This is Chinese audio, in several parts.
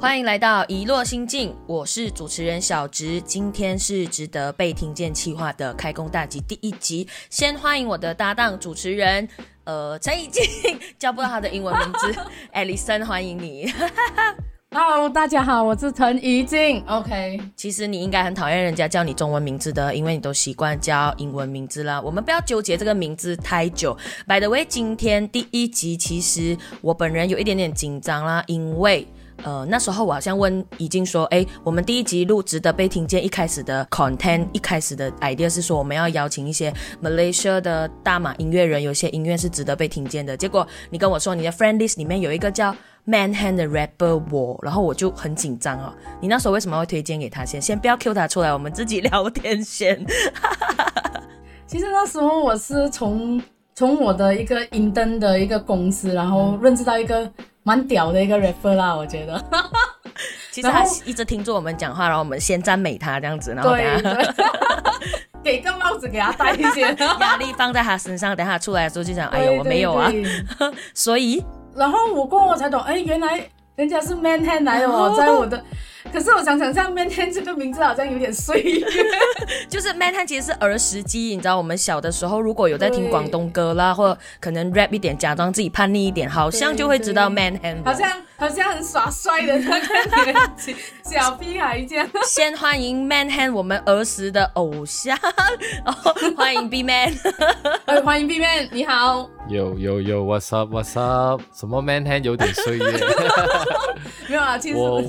欢迎来到遗落心境，我是主持人小植，今天是值得被听见企划的开工大吉第一集。先欢迎我的搭档主持人，呃，陈以静，叫不到他的英文名字，Alison，欢迎你。Hello，大家好，我是陈怡静。OK，其实你应该很讨厌人家叫你中文名字的，因为你都习惯叫英文名字啦。我们不要纠结这个名字太久。By the way，今天第一集，其实我本人有一点点紧张啦，因为。呃，那时候我好像问已经说，哎，我们第一集录值得被听见，一开始的 content，一开始的 idea 是说我们要邀请一些 Malaysia 的大马音乐人，有些音乐是值得被听见的。结果你跟我说你的 friend list 里面有一个叫 Manhand 的 rapper 我，然后我就很紧张哦。你那时候为什么会推荐给他先？先不要 Q 他出来，我们自己聊天先。其实那时候我是从从我的一个 i n 的一个公司，然后认识到一个蛮屌的一个 rapper 啦，我觉得。其实他一直听着我们讲话，然后我们先赞美他这样子，然后等对下对，给个帽子给他戴一些。压力放在他身上，等下他出来的时候就讲，哎呦，我没有啊。所以然后我过后我才懂，哎，原来人家是 man hand 来的哦，在我的。可是我想想，像 man hand 这个名字好像有点岁月。就是 Manhan 其实是儿时记忆，你知道我们小的时候如果有在听对广东歌啦，或者可能 rap 一点，假装自己叛逆一点，好像就会知道 man hand。好像好像很耍帅的那个年纪，小屁孩这样。先欢迎 man hand 我们儿时的偶像，然后欢迎 B man。呃，欢迎 B man，你好。有有有，What's up？What's up？什么 man hand 有点岁月，没有啊，其实我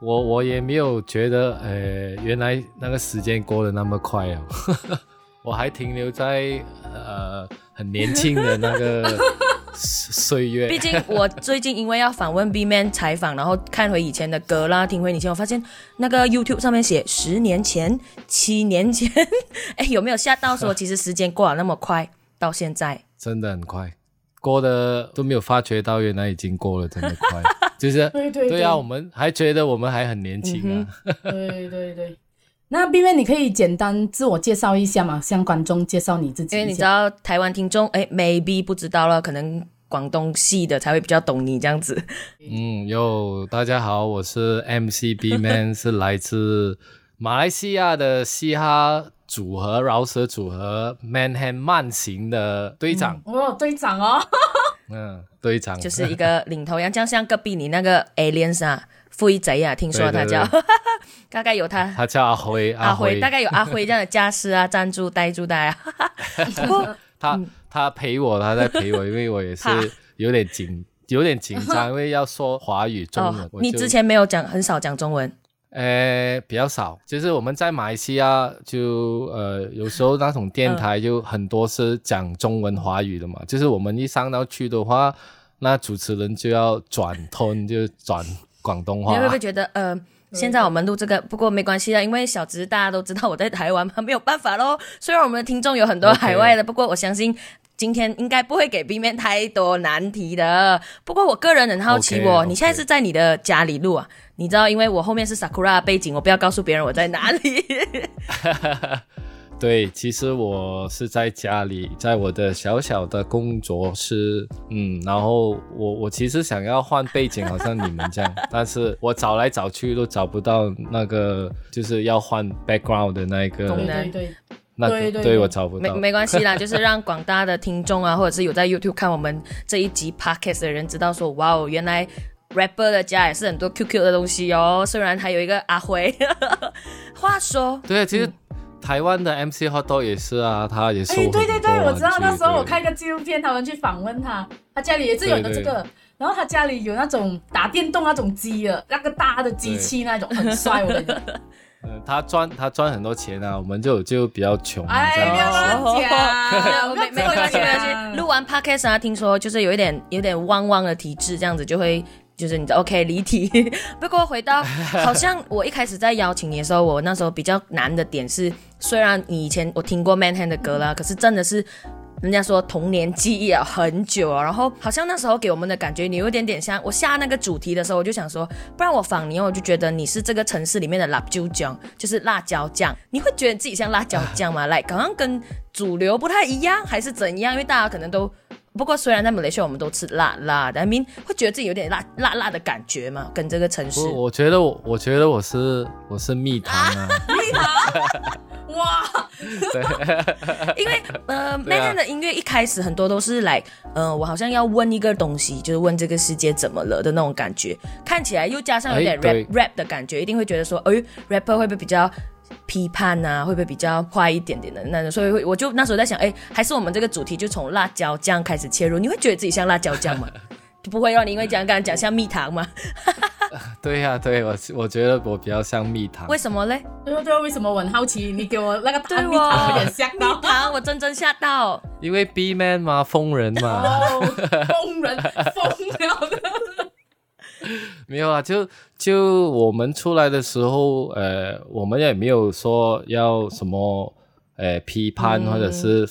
我我也没有觉得，呃，原来那个时间过得那么快哦，我还停留在呃很年轻的那个岁月。毕竟我最近因为要访问 B man 采访，然后看回以前的歌啦，听回以前，我发现那个 YouTube 上面写十年前、七年前，哎，有没有吓到说 其实时间过了那么快，到现在？真的很快，过的都没有发觉到，原来已经过了这么快。就是对对对啊，我们还觉得我们还很年轻啊。对对对。那 B man，你可以简单自我介绍一下嘛，向观众介绍你自己。因为你知道台湾听众，哎，maybe 不知道了，可能广东系的才会比较懂你这样子。嗯，哟，大家好，我是 MC B Man，是来自马来西亚的嘻哈组合饶舌组合 Manhand 慢行的队长。哦，队长哦，嗯，队长就是一个领头羊，就像隔壁你那个 aliens 啊，富一贼啊，听说他对对叫对，大概有他他叫阿辉，阿辉，大概有阿辉这样的家师啊，赞助呆住呆啊。不过他他陪我，他在陪我，因为我也是有点紧，有点紧张，因为要说华语、中文。哦，你之前没有讲，很少讲中文。呃，比较少，就是我们在马来西亚就呃，有时候那种电台就很多是讲中文华语的嘛，就是我们一上到去的话，那主持人就要转通，就转广东话你会不会。觉得呃？现在我们录这个，不过没关系啦，因为小直大家都知道我在台湾嘛，没有办法咯。虽然我们的听众有很多海外的不过我相信今天应该不会给 B 面太多难题的。不过我个人很好奇我你现在是在你的家里录啊？你知道，因为我后面是 Sakura 背景，我不要告诉别人我在哪里。对，其实我是在家里，在我的小小的工作室，嗯，然后我我其实想要换背景，好像你们这样，但是我找来找去都找不到那个就是要换 background 的那个功能那个，对对对我找不没到。没关系啦，就是让广大的听众啊，或者是有在 YouTube 看我们这一集 Podcast 的人知道说，哇哦，原来 rapper 的家也是很多 QQ 的东西哦。虽然还有一个阿辉，话说，对，其实台湾的 MC Hot Dog 也是啊，他也是哎，对对对，我知道那时候我看一个纪录片，他们去访问他，他家里也是有的对对这个，然后他家里有那种打电动那种机的，那个大的机器那种，很帅，我跟你讲。呃他赚他赚很多钱啊，我们就就比较穷啊，哎，这样不要乱讲，没没没关系没关系。录完 Podcast 啊，听说就是有一点有点汪汪的体质，这样子就会。就是你的 OK 离题，不过回到好像我一开始在邀请你的时候，我那时候比较难的点是，虽然你以前我听过 Manhand 的歌啦，可是真的是人家说童年记忆啊很久啊，然后好像那时候给我们的感觉，你有一点点像我下那个主题的时候，我就想说，不然我仿你，我就觉得你是这个城市里面的辣椒酱，就是辣椒酱，你会觉得自己像辣椒酱吗？来，好像跟主流不太一样，还是怎样？因为大家可能都不过虽然在马来西亚我们都吃辣辣的，I mean 会觉得自己有点辣辣辣的感觉嘛，跟这个城市。我我觉得我我觉得我是我是蜜糖啊，蜜糖，哇，因为呃，那天的音乐一开始很多都是来，呃，我好像要问一个东西，就是问这个世界怎么了的那种感觉，看起来又加上有点哎 rap、对 rap 的感觉，一定会觉得说，哎，rapper 会不会比较批判啊？会不会比较快一点点的那种？所以会我就那时候在想，哎，还是我们这个主题就从辣椒酱开始切入，你会觉得自己像辣椒酱吗？就不会让你因为讲刚刚讲像蜜糖吗？对呀、对我我觉得我比较像蜜糖为。什么嘞？对哦对哦，为什么我很好奇？你给我那个答案，对蜜糖哦有点吓到蜜。糖，我真真吓到。因为 B man 嘛，疯人嘛，哦，疯人 疯了的。没有啊，就就我们出来的时候，呃，我们也没有说要什么呃批判或者是、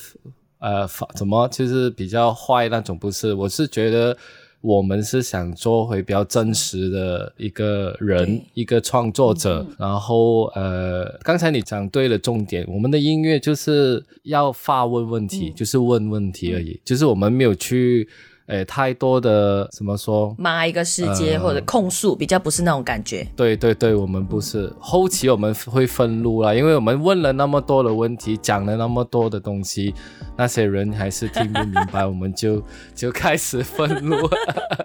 呃法怎么就是比较坏那种，不是，我是觉得。我们是想做回比较真实的一个人，一个创作者。然后呃，刚才你讲对了重点，我们的音乐就是要发问问题，就是问问题而已，就是我们没有去呃太多的怎么说骂一个世界、呃或者控诉，比较不是那种感觉。对对对，我们不是后期我们会愤怒啦，因为我们问了那么多的问题，讲了那么多的东西，那些人还是听不明白，我们就 就开始愤怒。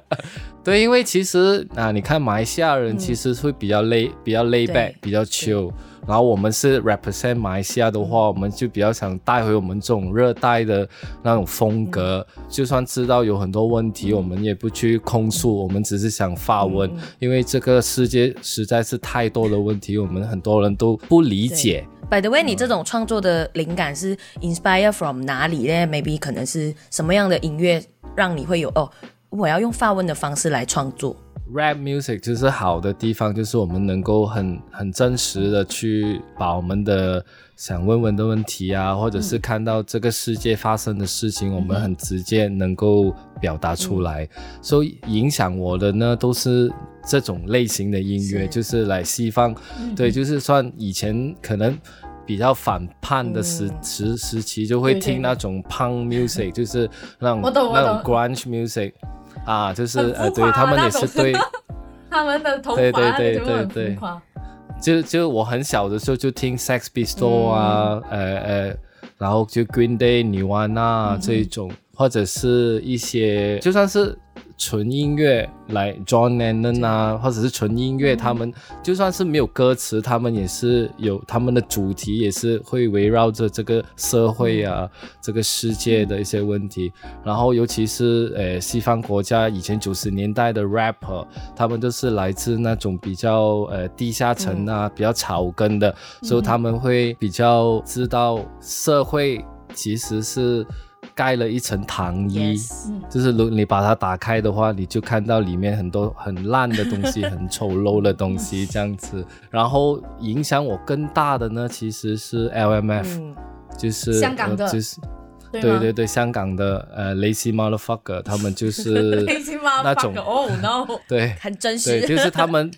对，因为其实啊，你看马来西亚人其实会比较 lay、比较 lay 对 back，比较 chill。然后我们是 represent 马来西亚的话，我们就比较想带回我们这种热带的那种风格。就算知道有很多问题，我们也不去控诉，我们只是想发问，因为这个世界实在是太多的问题，我们很多人都不理解。By the way，你这种创作的灵感是 inspire from 哪里呢？Maybe 可能是什么样的音乐让你会有哦，我要用发问的方式来创作。Rap music 就是好的地方，就是我们能够很很真实的去把我们的想问问的问题啊，或者是看到这个世界发生的事情，我们很直接能够表达出来。所以影响我的呢，都是这种类型的音乐，是。就是来西方，对，就是算以前可能。比较反叛的时、时时期，就会听那种 punk music，就是那种那种 grunge music 啊，就是呃，对他们也是对 他们的头发对对对对对。就就我很小的时候就听 Sex Pistol 啊，呃呃，然后就 Green Day、女娲娜这一种，或者是一些就算是纯音乐来 John Lennon 啊，或者是纯音乐，他们就算是没有歌词，他们也是有他们的主题，也是会围绕着这个社会啊、这个世界的一些问题。然后尤其是呃西方国家以前九十年代的 rapper，他们都是来自那种比较呃地下层啊、比较草根的，所以他们会比较知道社会其实是盖了一层糖衣。Yes 就是如你把它打开的话，你就看到里面很多很烂的东西，很丑陋的东西这样子。然后影响我更大的呢，其实是 LMF，、嗯，就是香港的呃就是对对对对，香港的呃 Lazy Motherfucker，他们就是？那种哦 no，对很真实。对，就是他们。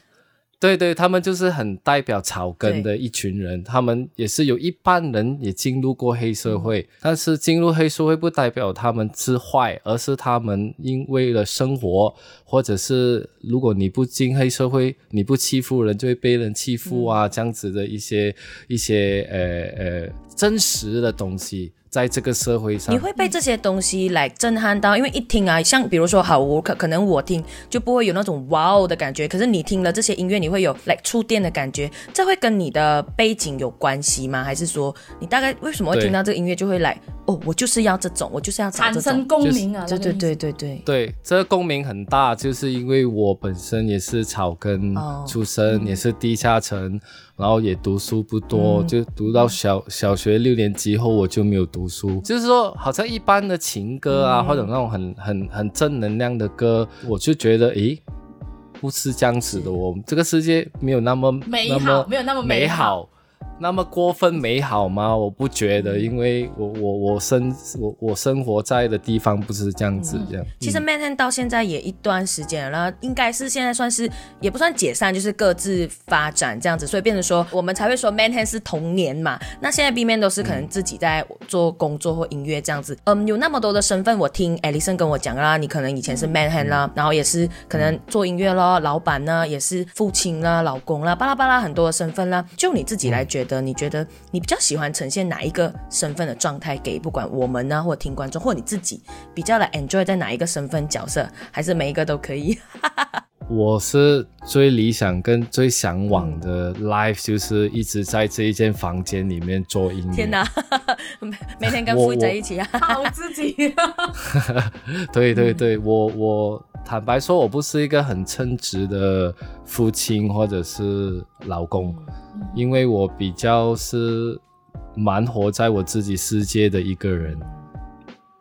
对对，他们就是很代表草根的一群人，他们也是有一半人也进入过黑社会，但是进入黑社会不代表他们是坏，而是他们因为了生活，或者是如果你不进黑社会，你不欺负人就会被人欺负啊，这样子的一些一些呃呃真实的东西，在这个社会上。你，会被这些东西来震撼到，因为一听啊，像比如说，好，我可可能我听就不会有那种哇哦的感觉，可是你听了这些音乐，你会有来触电的感觉，这会跟你的背景有关系吗？还是说你大概为什么会听到这个音乐就会来哦，我就是要这种，我就是要产生，共鸣啊！对对对对对，对，这个共鸣很大，就是因为我本身也是草根哦。出身，也是地下层，然后也读书不多，就读到小小学六年级后我就没有读书。就是说，好像一般的情歌啊，或者那种很很很正能量的歌，我就觉得，诶，不是这样子的哦，我们这个世界没有那么美好没有那么美好。那么过分美好吗？我不觉嗯得，因为我我我生我我生活在的地方不是这样子，这样。嗯其实 Manhattan 到现在也一段时间了，然后应该是现在算是也不算解散，就是各自发展这样子，所以变成说我们才会说 Manhattan 是童年嘛。那现在 B Man 都是可能自己在做工作或音乐这样子，嗯，有那么多的身份，我听 Alison 跟我讲啦，你可能以前是 Manhattan 啦，然后也是可能做音乐咯，老板呢也是父亲啦、老公啦，巴拉巴拉很多的身份啦。就你自己来觉得，你觉得你比较喜欢呈现哪一个身份的状态给不管我们呢，或听观众，或你自己比较来 enjoy 在哪一个身份角色，还是每一个都可以？我是最理想跟最向往的 life，就是一直在这一间房间里面做音乐。天哪，每 每天跟我父在一起啊！好自己。对 对对，我我坦白说，我不是一个很称职的父亲或者是老公，因为我比较是蛮活在我自己世界的一个人。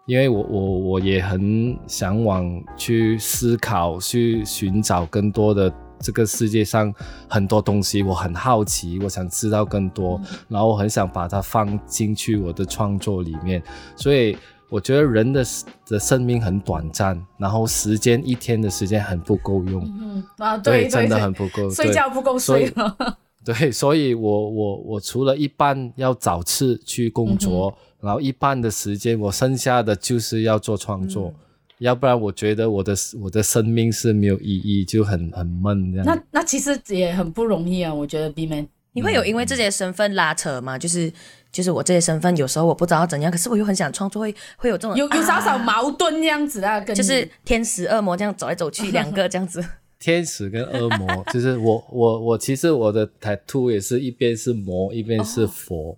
因为我我我也很向往去思考，去寻找更多的这个世界上很多东西，我很好奇，我想知道更多，然后我很想把它放进去我的创作里面，所以我觉得人的的生命很短暂，然后时间一天的时间很不够用，嗯啊，对对真的很不够，睡对觉不够睡了。对，所以我我我除了一半要找次去工作，然后一半的时间我剩下的就是要做创作，要不然我觉得我的我的生命是没有意义，就很很闷这样。那那其实也很不容易啊，我觉得 B man。你会有因为这些身份拉扯吗？就是就是我这些身份有时候我不知道要怎样，可是我又很想创作，会会有这种有有少少啊矛盾这样子啊，跟就是天使恶魔这样走来走去，两个这样子。天使跟恶魔，就是我我我其实我的 tattoo 也是一边是魔，一边是佛。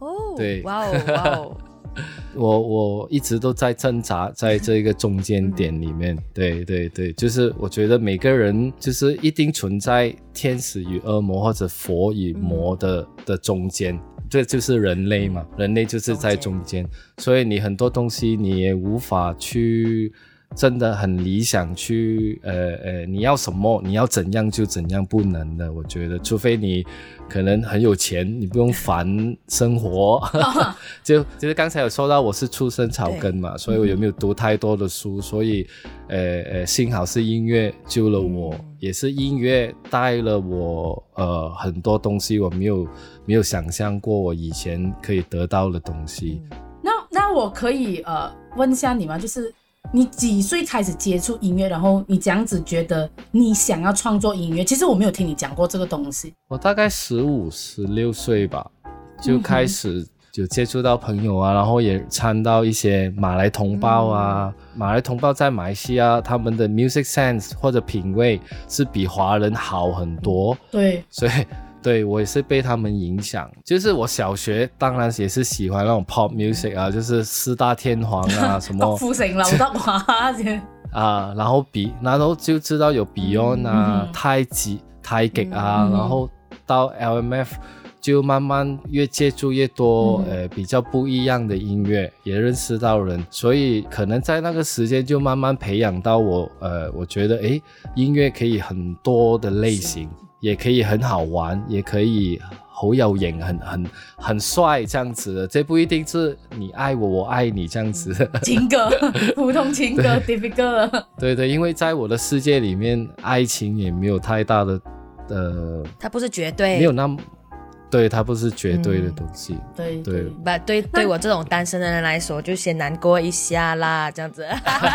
哦，对哇哦哇哦，我我一直都在挣扎在这个中间点里面，对对对，就是我觉得每个人就是一定存在天使与恶魔或者佛与魔的、的中间，这就是人类嘛，人类就是在中间，所以你很多东西你也无法去。真的很理想去，呃呃，你要什么，你要怎样就怎样，不能的。我觉得，除非你可能很有钱，你不用烦生活。就就是刚才有说到我是出身草根嘛，所以我有没有读太多的书？所以，呃呃，幸好是音乐救了我，也是音乐带了我呃很多东西，我没有没有想象过我以前可以得到的东西。那那我可以呃问一下你吗？就是你几岁开始接触音乐，然后你这样子觉得你想要创作音乐？其实我没有听你讲过这个东西。我大概十五、十六岁吧，就开始有接触到朋友啊，然后也参到一些马来同胞啊。马来同胞在马来西亚，他们的 music sense 或者品味是比华人好很多，对，所以对我也是被他们影响。就是我小学当然也是喜欢那种 pop music 啊，就是四大天王啊 什郭么富城、刘德華這啊，然后比，然后就知道有 Beyond 啊、嗯太极、太极啊，嗯然后到 LMF 就慢慢越接触越多，嗯。呃，比较不一样的音乐，也认识到人，所以可能在那个时间就慢慢培养到我，呃，我觉得诶，音乐可以很多的类型，也可以很好玩，也可以。好有型，很很很帅这样子的，这不一定是你爱我，我爱你这样子的。情歌，普通情歌，typical。对对，因为在我的世界里面，爱情也没有太大的呃，它不是绝对，没有那么，对，它不是绝对的东西。对对不对对我这种单身的人来说，就先难过一下啦，这样子。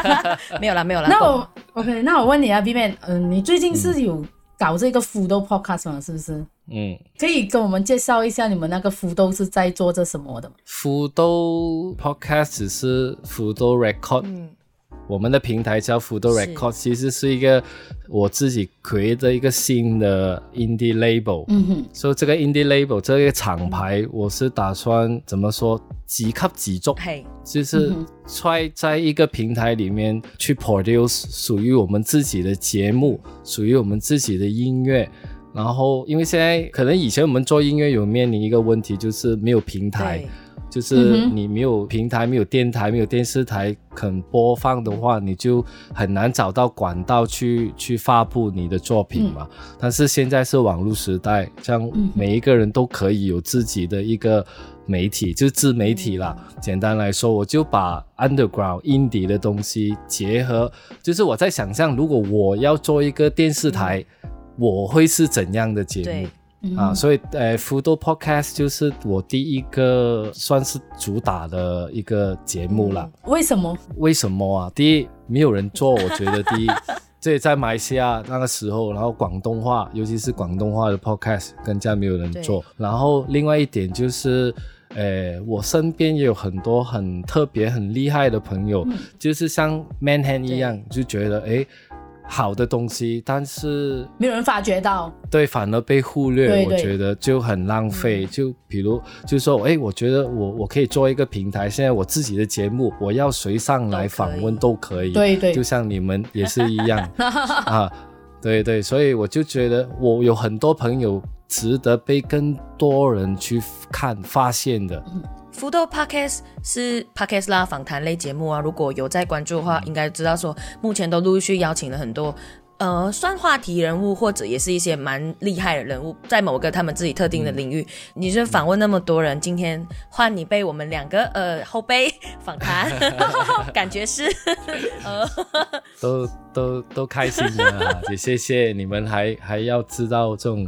没有啦，没有啦。那我 OK，那我问你啊，B Man，嗯，你最近是有搞这个福豆 podcast 嘛？是不是？嗯，可以跟我们介绍一下你们那个福豆是在做着什么的吗？福豆 Podcast 只是福豆 Record，、嗯我们的平台叫福豆是。Record，其实是一个我自己 create 的一个新的 indie label。嗯哼，所以这个 indie label 这个厂牌，我是打算怎么说，几级几足，嘿，就是嗯在在一个平台里面去 produce 属于我们自己的节目，属于我们自己的音乐。然后，因为现在可能以前我们做音乐有面临一个问题，就是没有平台。对，就是你没有平台、没有电台、没有电视台肯播放的话，你就很难找到管道去去发布你的作品嘛。但是现在是网络时代，这样嗯每一个人都可以有自己的一个媒体，就是自媒体啦。简单来说，我就把 underground indie 的东西结合，就是我在想象，如果我要做一个电视台，我会是怎样的节目对？嗯啊，所以呃，Fudo Podcast 就是我第一个算是主打的一个节目啦。为什么？为什么啊？第一，没有人做，我觉得第一，这在马来西亚那个时候，然后广东话，尤其是广东话的 podcast 更加没有人做。然后另外一点就是。呃，我身边也有很多很特别、很厉害的朋友，就是像 Manhand 一样，就觉得诶，好的东西，但是没有人发觉到。对，反而被忽略，对对。我觉得就很浪费。就比如，就是说，哎，我觉得我我可以做一个平台，现在我自己的节目，我要谁上来访问都可以，对对。就像你们也是一样。啊，对对，所以我就觉得我有很多朋友值得被更多人去看发现的。福豆 Podcast 是 Podcast 啦访谈类节目啊，如果有在关注的话，应该知道说目前都陆续邀请了很多。呃，算话题人物，或者也是一些蛮厉害的人物，在某个他们自己特定的领域，你就访问那么多人，今天换你被我们两个呃后辈访谈，感觉是 呃都都都开心的、啊，也谢谢你们还还要知道这种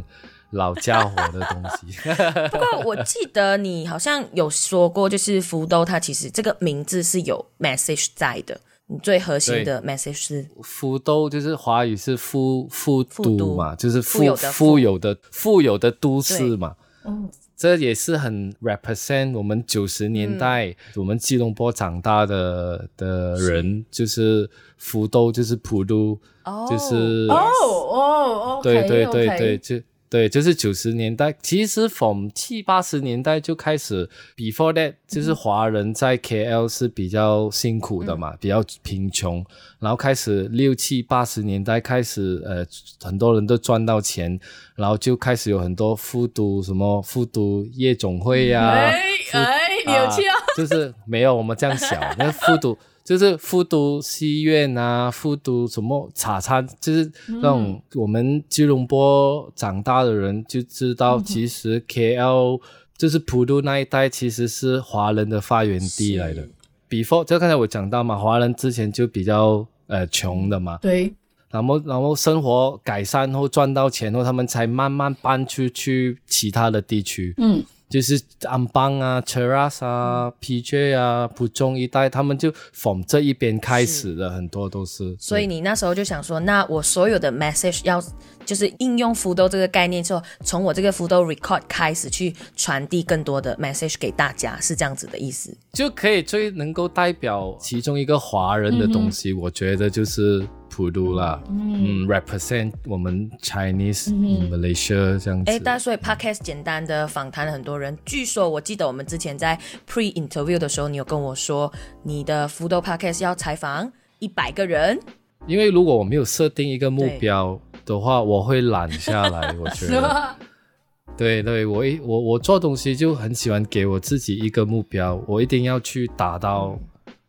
老家伙的东西。不过我记得你好像有说过，就是福豆它其实这个名字是有 message 在的，你最核心的 message 是福都就是华语是富富富都都嘛，就是富有的富富有的富有的都市嘛。嗯，这也是很 represent 我们九十年代、嗯我们吉隆坡长大的的人，就是福都就是普都，哦就是哦哦，OK，对对对对，就对，就是九十年代，其实从七八十年代就开始，before that 就是华人在 KL 是比较辛苦的嘛，比较贫穷，然后开始六七八十年代开始，呃，很多人都赚到钱，然后就开始有很多复读什么复读夜总会呀、哎哎，你有去啊？就是没有我们这样想，那复读就是复读西院啊，复读什么茶餐，就是那种我们吉隆坡长大的人就知道，其实 KL 就是普渡那一带其实是华人的发源地来的。before 就刚才我讲到嘛，华人之前就比较呃穷的嘛，对，然后然后生活改善后赚到钱后，他们才慢慢搬出去其他的地区。嗯，就是安邦啊、Cheras 啊、PJ 啊、浦中一带，他们就从这一边开始的，很多都是。所以你那时候就想说，那我所有的 message 要就是应用福豆这个概念之后，从我这个福豆 record 开始去传递更多的 message 给大家，是这样子的意思。就可以最能够代表其中一个华人的东西，我觉得就是普渡啦，嗯 r e p r e s e n t 我们 Chinese、in Malaysia 这样子。哎，但所以 podcast 简单的访谈了很多人。据说我记得我们之前在 pre interview 的时候，你有跟我说你的福豆 podcast 要采访一百个人。因为如果我没有设定一个目标的话，我会懒下来。我觉得，对对，我一我我做东西就很喜欢给我自己一个目标，我一定要去达到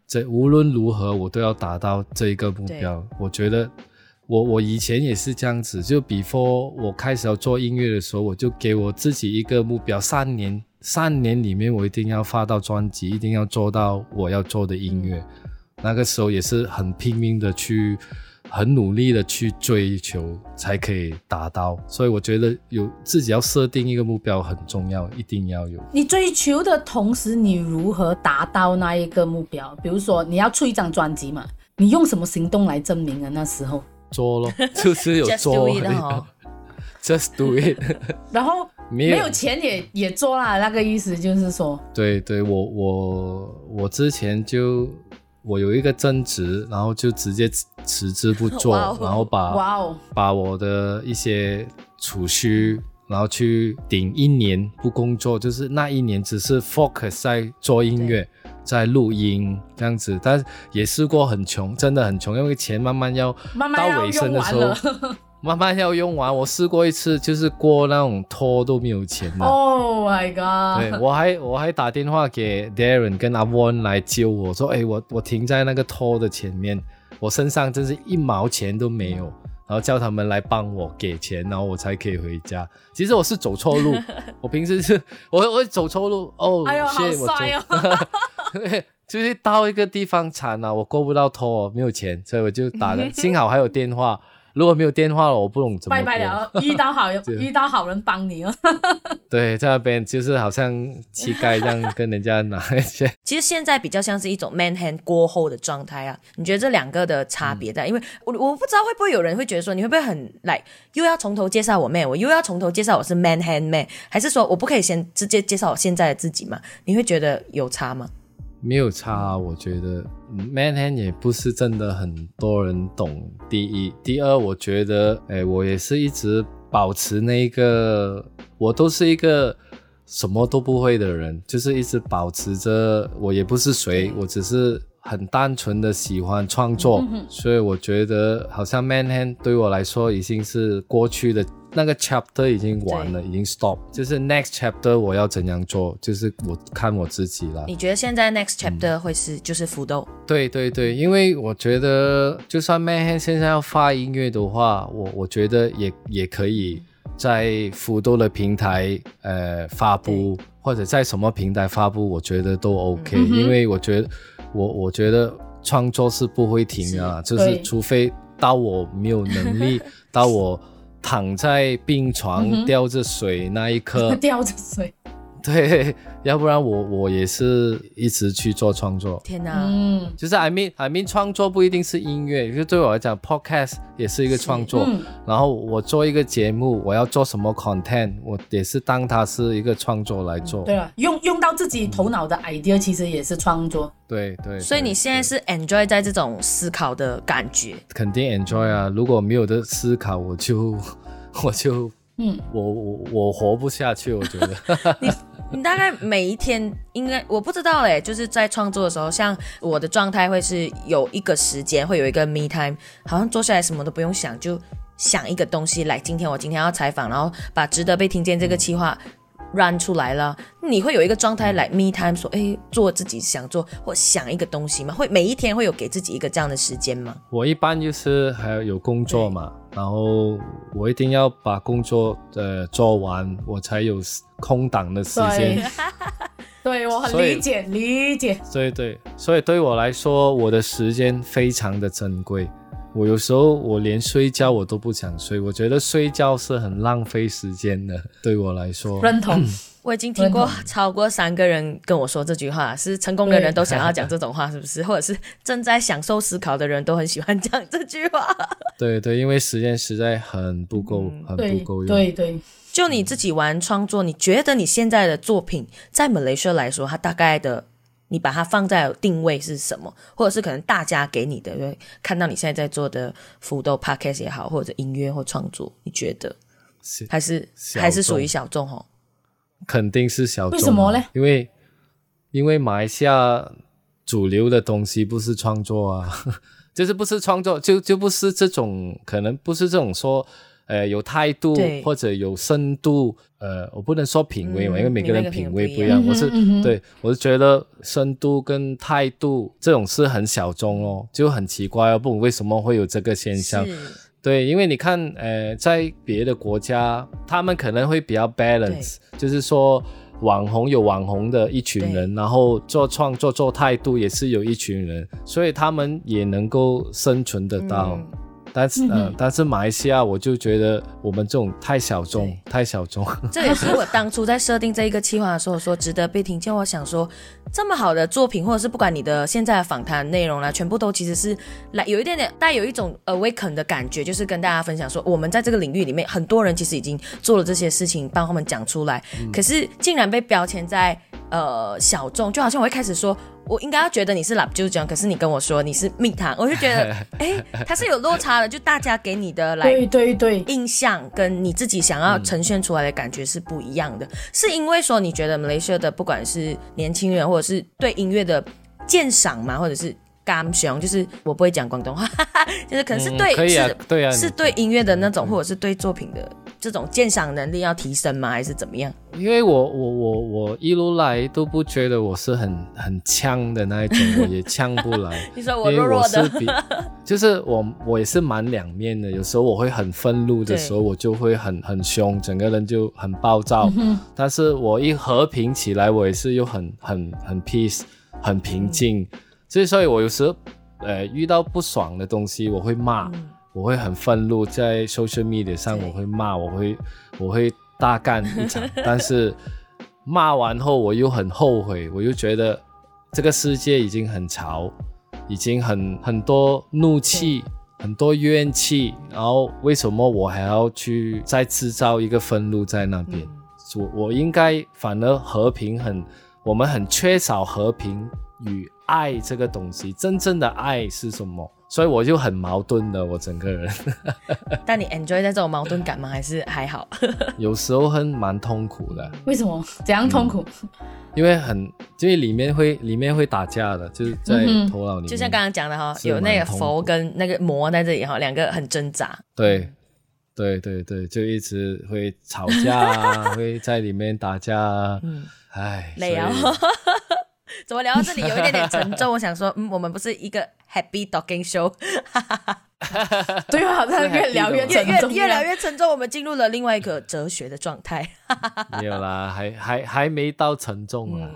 这，无论如何我都要达到这一个目标。我觉得我我以前也是这样子，就 before 我开始要做音乐的时候，我就给我自己一个目标，三年三年里面我一定要发到专辑，一定要做到我要做的音乐。那个时候也是很拼命的去，很努力的去追求，才可以达到。所以我觉得有自己要设定一个目标很重要，一定要有。你追求的同时，你如何达到那一个目标？比如说你要出一张专辑嘛，你用什么行动来证明啊？那时候，做咯，就是有做哦 Just do it 然后没有没有钱也也做啦，那个意思就是说，对对，我我我之前就我有一个正职，然后就直接辞辞职不做，然后把把我的一些储蓄，然后去顶一年不工作，就是那一年只是 focus 在做音乐，在录音这样子。但也试过很穷，真的很穷，因为钱慢慢要慢慢要到尾声的时候慢，慢慢慢要用完。我试过一次，就是过那种拖都没有钱的。Oh my god！对，我还我还打电话给 Darren 跟阿 Won 来救我，说，哎，我我停在那个拖的前面，我身上真是一毛钱都没有，然后叫他们来帮我给钱，然后我才可以回家。其实我是走错路，我平时是我我走错路哦，哎呦，好 shit，我走帅哦！就是到一个地方惨了、我过不到头，没有钱，所以我就打了。幸好还有电话，如果没有电话了，我不懂怎么拜拜了，遇到好人，遇到好人帮你哦。对，在那边就是好像乞丐这样跟人家拿一些。其实现在比较像是一种 man hand 过后的状态啊。你觉得这两个的差别在？因为我我不知道会不会有人会觉得说，你会不会很来又要从头介绍我 man，我又要从头介绍我是 man hand man，还是说我不可以先直接介绍我现在的自己嘛？你会觉得有差吗？没有差啊，我觉得嗯 man hand 也不是真的很多人懂。第一，第二，我觉得，哎，我也是一直保持那个，我都是一个什么都不会的人，就是一直保持着，我也不是谁，我只是很单纯的喜欢创作，所以我觉得好像 man hand 对我来说已经是过去的。那个 chapter 已经完了，已经 stop，就是 next chapter 我要怎样做，就是我看我自己了。你觉得现在 next chapter 会是、就是福豆？对对对，因为我觉得，就算 Mayhem 现在要发音乐的话，我我觉得也也可以在福豆的平台呃发布，或者在什么平台发布，我觉得都 OK，、因为我觉得我我觉得创作是不会停啊，就是除非到我没有能力，到我躺在病床吊着水那一刻，吊着水，对，要不然我我也是一直去做创作。天哪！嗯，就是 I mean I mean 创作不一定是音乐，就对我来讲，podcast 也是一个创作。嗯然后我做一个节目，我要做什么 content，我也是当它是一个创作来做。对了，用用到自己头脑的 idea，其实也是创作。对对所以你现在是 enjoy 在这种思考的感觉，肯定 enjoy 啊！如果没有的思考，我就 我就嗯，我我我活不下去，我觉得。你你大概每一天应该我不知道嘞，就是在创作的时候，像我的状态会是有一个时间，会有一个 me time，好像坐下来什么都不用想，就想一个东西来。今天我今天要采访，然后把值得被听见这个计划 run 出来了。你会有一个状态来 me time，说哎做自己想做或想一个东西吗？会每一天会有给自己一个这样的时间吗？我一般就是还有有工作嘛，然后我一定要把工作呃做完，我才有空档的时间对。我很理解理解。对对，所以对我来说，我的时间非常的珍贵。我有时候我连睡觉我都不想睡，我觉得睡觉是很浪费时间的。对我来说，认同，我已经听过超过三个人跟我说这句话，是成功的人都想要讲这种话，是不是？或者是正在享受思考的人都很喜欢讲这句话。对对，因为时间实在很不够，很不够用。对对，就你自己玩创作，你觉得你现在的作品在马来西亚来说，它大概的你把它放在定位是什么？或者是可能大家给你的，因为看到你现在在做的福豆 podcast 也好，或者音乐或创作，你觉得是还是还是属于小众哦？肯定是小众。为什么嘞？因为因为马来西亚主流的东西不是创作啊，就是不是创作，就就不是这种，可能不是这种说。呃，有态度或者有深度，呃，我不能说品味嘛，嗯因为每个人品品味不一样一样。我是、嗯嗯对我是觉得深度跟态度这种是很小众哦，就很奇怪哦，不懂为什么会有这个现象。是对，因为你看，呃，在别的国家，他们可能会比较 balance，就是说网红有网红的一群人，然后做创作、做态度也是有一群人，所以他们也能够生存得到。嗯但是，但是马来西亚，我就觉得我们这种太小众，太小众。这也是我当初在设定这一个计划的时候说值得被听见。我想说，这么好的作品，或者是不管你的现在的访谈内容啦，全部都其实是来有一点点带有一种 awaken 的感觉，就是跟大家分享说，我们在这个领域里面，很多人其实已经做了这些事情，帮他们讲出来，可是竟然被标签在呃小众，就好像我一开始说。我应该要觉得你是 lap 就讲，可是你跟我说你是蜜糖，我就觉得，哎，它是有落差的，就大家给你的来对对对，印象跟你自己想要呈现出来的感觉是不一样的，是因为说你觉得马来西亚的不管是年轻人或者是对音乐的鉴赏嘛，或者是感想，就是我不会讲广东话，就是可能是嗯对、可以啊是对啊是对音乐的那种，或者是对作品的这种鉴赏能力要提升吗？还是怎么样？因为我我我我一路来都不觉得我是很很呛的那一种，我也呛不来。你说我因为弱弱的，我是比，就是我我也是蛮两面的。有时候我会很愤怒的时候，我就会很很凶，整个人就很暴躁。但是我一和平起来，我也是又很很很 peace，很平静。所以，所以我有时候呃遇到不爽的东西，我会骂，我会很愤怒，在 social media 上我会骂，我会我会大干一场。但是 骂完后，我又很后悔，我又觉得这个世界已经很潮，已经很很多怒气，很多怨气，然后为什么我还要去再制造一个愤怒在那边？我我应该反而和平很，我们很缺少和平与爱这个东西。真正的爱是什么？所以我就很矛盾的，我整个人 但你 enjoy 在这种矛盾感吗？还是还好？有时候很蛮痛苦的。为什么怎样痛苦？因为很，因为里面会里面会打架的，就是在头脑里面。就像刚刚讲的哈，有那个佛跟那个魔在这里哈，两个很挣扎。对，对对对，就一直会吵架啊，会在里面打架啊。嗯，唉，累啊。怎么聊到这里有一点点沉重？我想说，嗯，我们不是一个 happy talking show，对啊，好像越聊越越沉重，越越聊越沉重，我们进入了另外一个哲学的状态。没有啦，还还还没到沉重啊。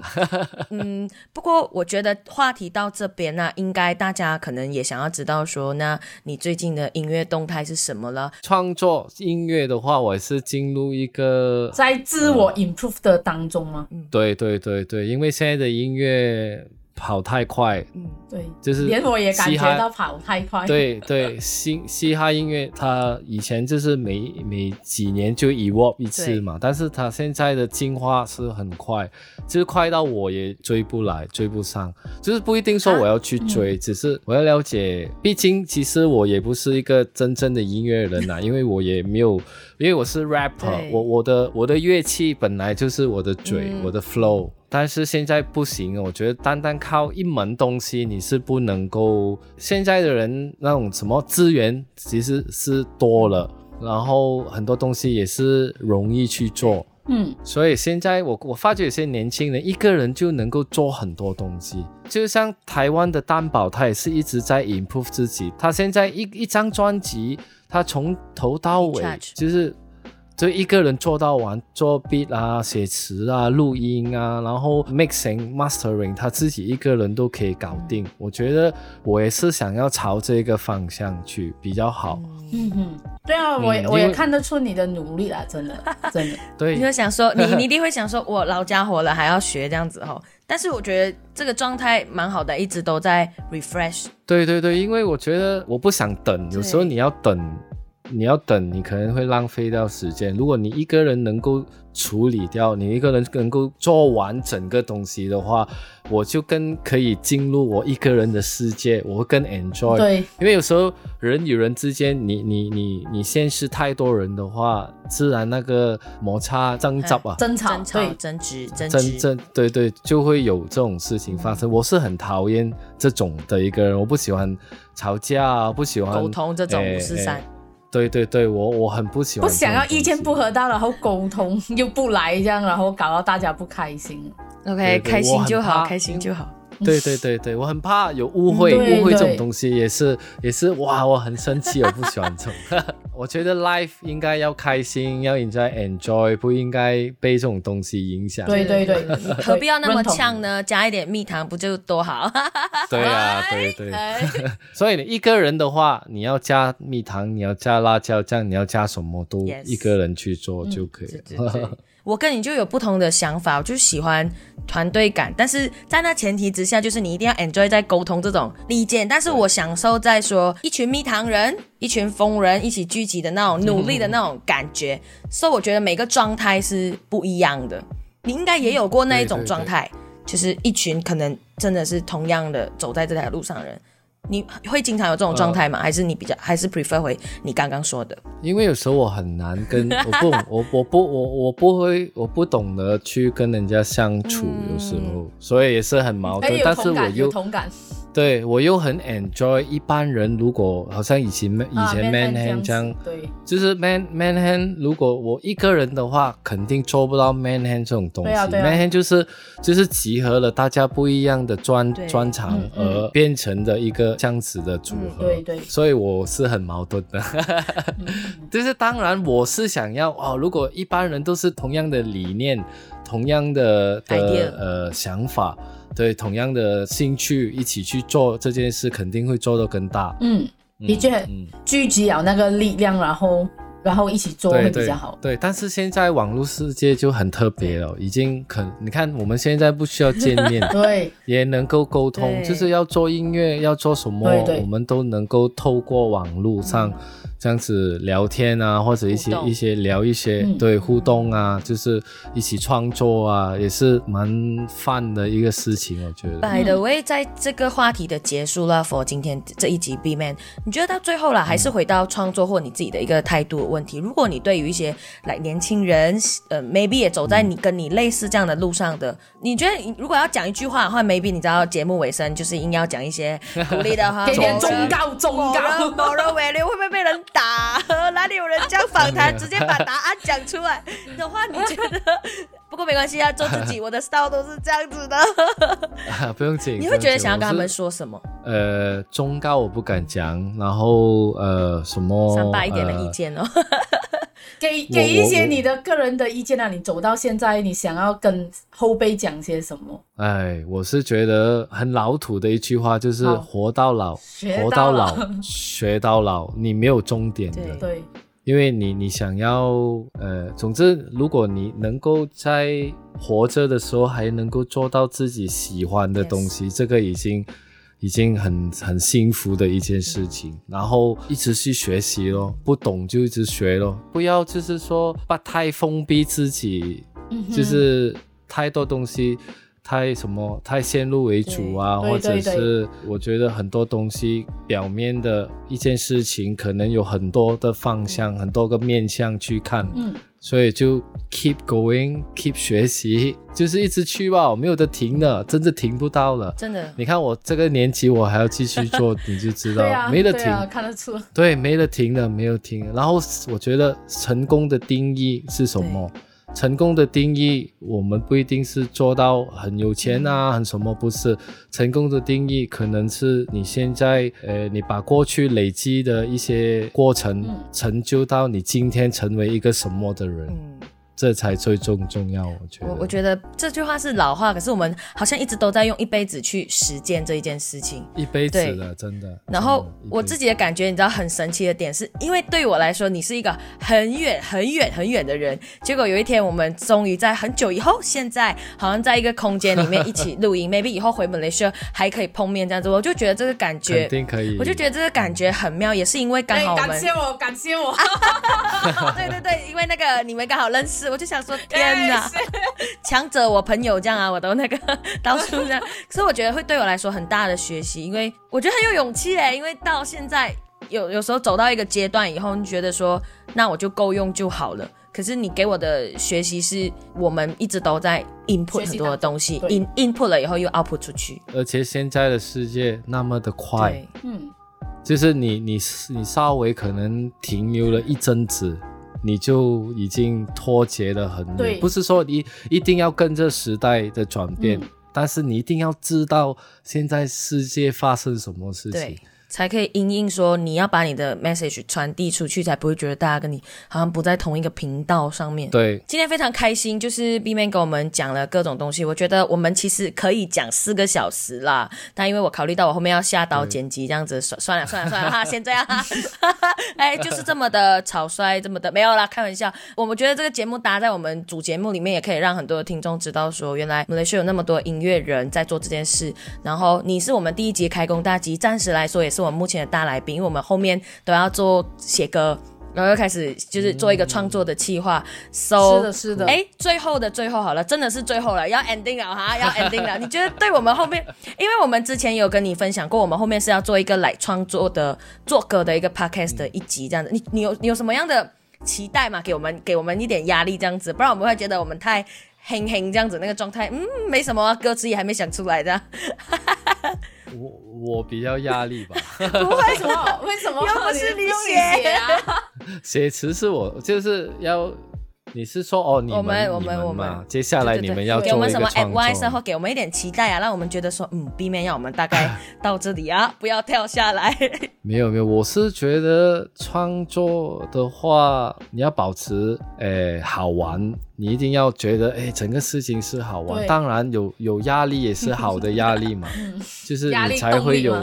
嗯，不过我觉得话题到这边呢、应该大家可能也想要知道说，那你最近的音乐动态是什么了？创作音乐的话，我是进入一个，在自我 improve 的当中吗？对对对对，因为现在的音乐跑太快，嗯对，就是连我也感觉到跑太快。，对对，嘻嘻哈音乐它以前就是每每几年就 evolve 一次嘛，但是它现在的进化是很快，就是快到我也追不来、追不上，就是不一定说我要去追，只是我要了解，毕竟其实我也不是一个真正的音乐人呐、因为我也没有，因为我是 rapper，我我的我的乐器本来就是我的嘴，嗯。我的 flow。但是现在不行，我觉得单单靠一门东西你是不能够。现在的人那种什么资源其实是多了，然后很多东西也是容易去做。嗯，所以现在我我发觉有些年轻人一个人就能够做很多东西，就像台湾的担保，他也是一直在 improve 自己。他现在一一张专辑，他从头到尾就是就一个人做到完，做 beat 啊、写词啊、录音啊，然后 mixing、mastering，他自己一个人都可以搞定。我觉得我也是想要朝这个方向去比较好。嗯哼，对啊，我我也看得出你的努力啦，真的，真的。对你，会想说，你你一定会想说，我老家伙了还要学这样子哈。但是我觉得这个状态蛮好的，一直都在 refresh。对对对，因为我觉得我不想等，有时候你要等，你要等，你可能会浪费掉时间。如果你一个人能够处理掉，你一个人能够做完整个东西的话，我就更可以进入我一个人的世界，我会更 enjoy。对，因为有时候人与人之间，你你你你现实太多人的话，自然那个摩擦争执啊，争吵，对，争执、争真执。对对，就会有这种事情发生。我是很讨厌这种的一个人，我不喜欢吵架啊，不喜欢沟通这种诶五四三诶对对对，我我很不喜欢不想要意见不合。到，然后沟通又不来，这样然后搞到大家不开心。OK，对对开心就好，开心就好。对对对对，我很怕有误会，误会这种东西也是也是哇，我很生气，我不喜欢这种。我觉得 life 应该要开心，要 enjoy enjoy，不应该被这种东西影响。对对对，何必要那么呛呢？加一点蜜糖不就多好？对啊，对对。哎所以你一个人的话，你要加蜜糖，你要加辣椒酱，你要加什么都一个人去做就可以了。我跟你就有不同的想法，我就喜欢团队感，但是在那前提之下，就是你一定要 enjoy 在沟通这种意见，但是我享受在说一群蜜糖人、一群疯人一起聚集的那种努力的那种感觉，所以我觉得每个状态是不一样的。你应该也有过那一种对对对状态，就是一群可能真的是同样的走在这条路上的人。你会经常有这种状态吗？还是你比较还是 prefer 回你刚刚说的？因为有时候我很难跟 我不我我不我我不会我不懂得去跟人家相处，有时候，所以也是很矛哎，盾。有但是我又同感。对我又很 enjoy 一般人如果好像以前以啊前 man hand 这样，对就是 man man hand，如果我一个人的话，肯定做不到 man hand 这种东西。man hand 就是就是集合了大家不一样的专对专长而变成的一个这样子的组合。对对所以我是很矛盾的。就是当然我是想要哦，如果一般人都是同样的理念、同样的的呃想法。对，同样的兴趣一起去做这件事，肯定会做得更大。嗯，的确嗯，聚集了那个力量，然后然后一起做会比较好。对，但是现在网络世界就很特别了，已经可你看我们现在不需要见面，对。也能够沟通，就是要做音乐，要做什么对，对。我们都能够透过网络上这样子聊天啊，或者一些一些聊一些、嗯。对互动啊，就是一起创作啊，也是蛮 fun 的一个事情，我觉得。By the way，在这个话题的结束了，for 今天这一集 B Man，你觉得到最后了，还是回到创作或你自己的一个态度的问题。如果你对于一些来年轻人，呃，maybe 也走在你跟你类似这样的路上的，你觉得如果要讲一句话的话，maybe 你知道节目尾声就是硬要讲一些 鼓励的话，给点忠告，忠告。某人尾流会不会被人打？哪里有人这样访谈，直接把答案讲出来的话，你觉得？不过没关系啊，做自己，我的 style 都是这样子的。不用紧，你会觉得想要跟他们说什么？呃，忠告我不敢讲，然后呃什么三八一点的意呃见哦。给我给一些你的个人的意见啊！你走到现在，你想要跟后辈讲些什么？哎，我是觉得很老土的一句话，就是活到老，学到活到老老，学到老，你没有终点的。对对，因为你你想要呃，总之，如果你能够在活着的时候还能够做到自己喜欢的东西这个已经已经很很幸福的一件事情。然后一直去学习咯，不懂就一直学咯，不要就是说不太封闭自己，嗯就是太多东西。太什么太先入为主啊，或者是我觉得很多东西表面的一件事情，可能有很多的方向、很多个面向去看，嗯，所以就 keep going，keep 学习，就是一直去吧，没有得停的，真的停不到了。真的，你看我这个年纪，我还要继续做，你就知道、啊，没得停。啊，看得出。对，没得停的，没有停。然后我觉得成功的定义是什么？成功的定义，我们不一定是做到很有钱啊，很什么，不是。成功的定义可能是你现在，呃，你把过去累积的一些过程，嗯。成就到你今天成为一个什么的人，嗯，这才最重重要。我觉得。我我觉得这句话是老话，可是我们好像一直都在用一辈子去实践这一件事情。一辈子对了，真的。然后我自己的感觉，你知道很神奇的点是，因为对我来说，你是一个很远很远很远的人。结果有一天，我们终于在很久以后，现在好像在一个空间里面一起录音，maybe 以后回本雷社还可以碰面这样子，我就觉得这个感觉肯，定可以。我就觉得这个感觉很妙，也是因为刚好我们哎感谢我，感谢我。对对对，因为那个你们刚好认识，我就想说 天哪哎，强者我朋友这样啊，我都那个 到处这样。可是我觉得会对我来说很大的学习，因为我觉得很有勇气哎，因为到现在有有时候走到一个阶段以后，你觉得说那我就够用就好了。可是你给我的学习是我们一直都在 input 很多的东西对，in input 了以后又 output 出去。而且现在的世界那么的快，嗯，就是你你你稍微可能停留了一阵子，你就已经脱节了很对远。不是说你一定要跟着时代的转变，嗯但是你一定要知道现在世界发生什么事情对。，才可以因应说你要把你的 message 传递出去，才不会觉得大家跟你好像不在同一个频道上面。对，今天非常开心，就是 B Man 跟我们讲了各种东西，我觉得我们其实可以讲四个小时啦，但因为我考虑到我后面要下刀剪辑，这样子算算了 算了算了哈，先这样哈，哎，就是这么的草率，这么的没有啦，开玩笑。我们觉得这个节目搭在我们主节目里面，也可以让很多的听众知道说，原来 Malaysia 有那么多音乐人在做这件事。然后你是我们第一集开工大吉，暂时来说也是我们目前的大来宾，因为我们后面都要做写歌。然后又开始就是做一个创作的计划、so 是的，是的。哎，最后的最后好了，真的是最后了，要 ending 了哈，要 ending 了。你觉得对我们后面，因为我们之前有跟你分享过，我们后面是要做一个来创作的做歌的一个 podcast 的一集这样子。你你有你有什么样的期待吗？给我们给我们一点压力这样子，不然我们会觉得我们太哼哼这样子那个状态，嗯，没什么啊，歌词也还没想出来的。我我比较压力吧，为什么？为什么？又不是你写啊？写词是我就是要。你是说哦，你我们我你们我嘛们，接下来你们要给我们什么做一个创 advice 作或给我们一点期待啊，让我们觉得说，嗯，B 面要我们大概到这里啊，不要跳下来。没有没有，我是觉得创作的话，你要保持诶好玩，你一定要觉得诶整个事情是好玩。对当然有有压力也是好的压力嘛，就是你才会有。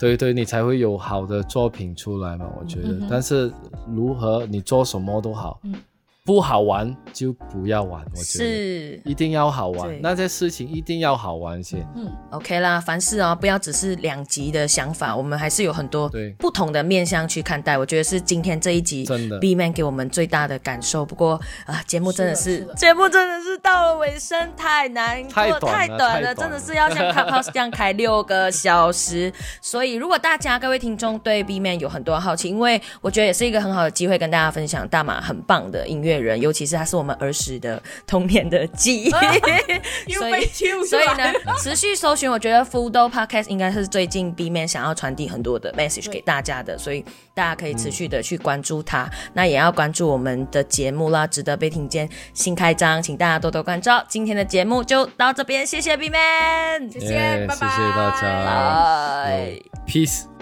对对，你才会有好的作品出来嘛。我觉得，嗯但是如何你做什么都好，嗯不好玩就不要玩。我觉得是一定要好对玩，那些事情一定要好玩先。嗯，OK 啦，凡事哦，不要只是两极的想法，我们还是有很多不同的面向去看待。我觉得是今天这一集真的 B Man 给我们最大的感受。不过啊，节目真的是是的是的节目真的是到了尾声，太难过，太短了太短了，太短真的是要像 Clubhouse 这样开六个小时。所以，如果大家各位听众对 B Man 有很多好奇，因为我觉得也是一个很好的机会跟大家分享大马很棒的音乐人，尤其是他是我们儿时的童年的记忆。又所以所以呢，持续搜寻，我觉得 Foodo Podcast 应该是最近 B Man 想要传递很多的 message 给大家的，所以大家可以持续的去关注它。那也要关注我们的节目啦，值得被听见新开张，请大家多多关照。今天的节目就到这边，谢谢 B Man，谢谢，拜拜，谢谢大家拜。Peace。